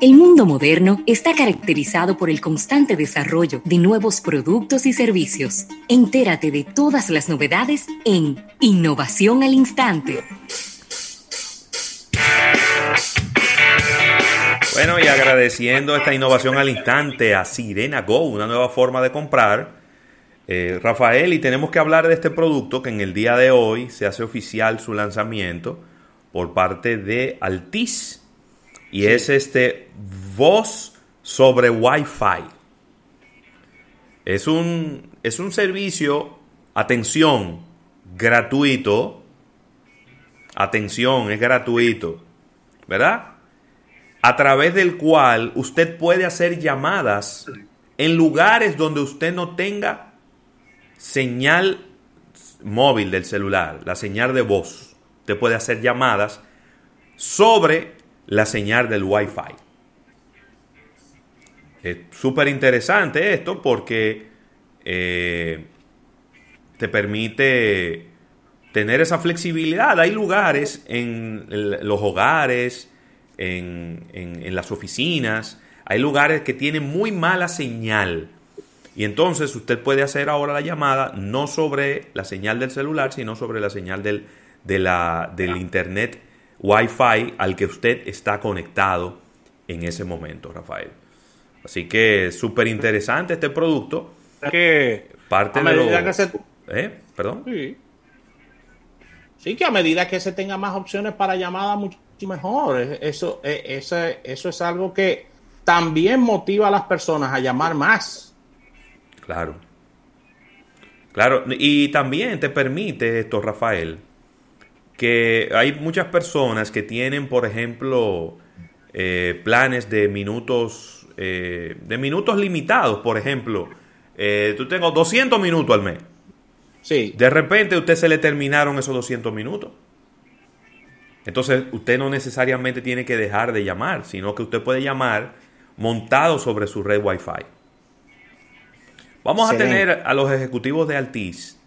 El mundo moderno está caracterizado por el constante desarrollo de nuevos productos y servicios. Entérate de todas las novedades en Innovación al Instante. Bueno, y agradeciendo esta innovación al instante a Sirena Go, una nueva forma de comprar. Eh, Rafael, y tenemos que hablar de este producto que en el día de hoy se hace oficial su lanzamiento por parte de Altis y es este voz sobre Wi-Fi. Es un, es un servicio, atención, gratuito. Atención, es gratuito. ¿Verdad? A través del cual usted puede hacer llamadas en lugares donde usted no tenga señal móvil del celular, la señal de voz. Usted puede hacer llamadas sobre la señal del Wi-Fi. Es súper interesante esto porque eh, te permite tener esa flexibilidad. Hay lugares en los hogares, en, en, las oficinas, hay lugares que tienen muy mala señal. Y entonces usted puede hacer ahora la llamada no sobre la señal del celular, sino sobre la señal del, del Internet Wi-Fi al que usted está conectado en ese momento, Rafael. Así que súper interesante este producto. Que parte de lo... Que se... ¿Eh? ¿Perdón? Sí. sí. que a medida que se tenga más opciones para llamadas, mucho mejor. Eso, e, eso, eso es algo que también motiva a las personas a llamar más. Claro. Claro, y también te permite esto, Rafael, que hay muchas personas que tienen, por ejemplo, eh, planes de minutos, eh, de minutos limitados, por ejemplo, eh, tú tengo 200 minutos al mes. Sí. De repente a usted se le terminaron esos 200 minutos. Entonces usted no necesariamente tiene que dejar de llamar, sino que usted puede llamar montado sobre su red Wi-Fi. Vamos a tener a los ejecutivos de Altis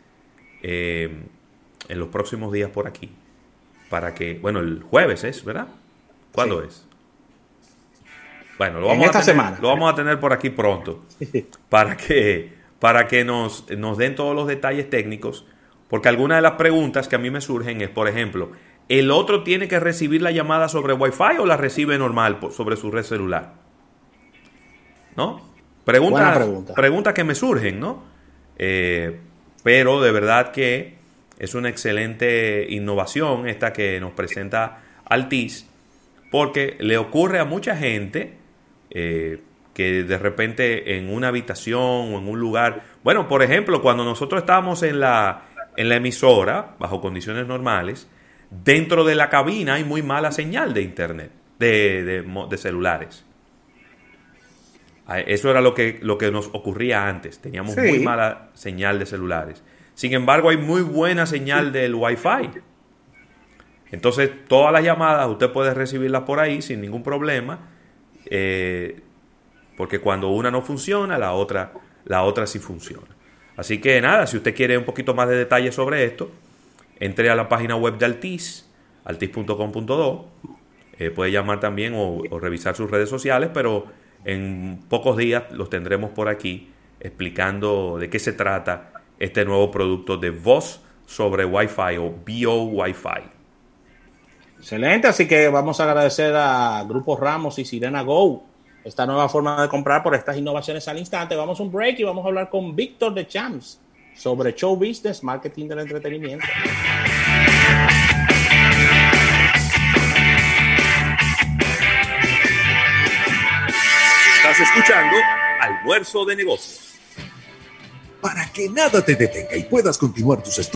en los próximos días por aquí para que, bueno, el jueves es, ¿verdad? ¿Cuándo es? Bueno, lo vamos, a tener, semana. lo vamos a tener por aquí pronto para que, para que nos, nos den todos los detalles técnicos, porque algunas de las preguntas que a mí me surgen es, por ejemplo, ¿el otro tiene que recibir la llamada sobre Wi-Fi o la recibe normal sobre su red celular? ¿No? Preguntas, preguntas que me surgen, ¿no? Eh, pero de verdad que es una excelente innovación esta que nos presenta Altis, porque le ocurre a mucha gente eh, que de repente en una habitación o en un lugar, bueno, por ejemplo, cuando nosotros estábamos en la, en la emisora, bajo condiciones normales, dentro de la cabina hay muy mala señal de internet, de, de, celulares. Ah, eso era lo que, lo que nos ocurría antes, teníamos muy mala señal de celulares. Sin embargo, hay muy buena señal del Wi-Fi. Entonces, todas las llamadas usted puede recibirlas por ahí sin ningún problema. Eh, porque cuando una no funciona, la otra, la otra sí funciona. Así que nada, si usted quiere un poquito más de detalles sobre esto, entre a la página web de Altis, altis.com.do. Eh, puede llamar también o, o revisar sus redes sociales, pero en pocos días los tendremos por aquí explicando de qué se trata este nuevo producto de voz sobre Wi-Fi o BO Wi-Fi. Excelente, así que vamos a agradecer a Grupo Ramos y Sirena Go esta nueva forma de comprar por estas innovaciones al instante. Vamos a un break y vamos a hablar con Víctor de Champs sobre show business, marketing del entretenimiento. Estás escuchando Almuerzo de Negocios para que nada te detenga y puedas continuar tus estudios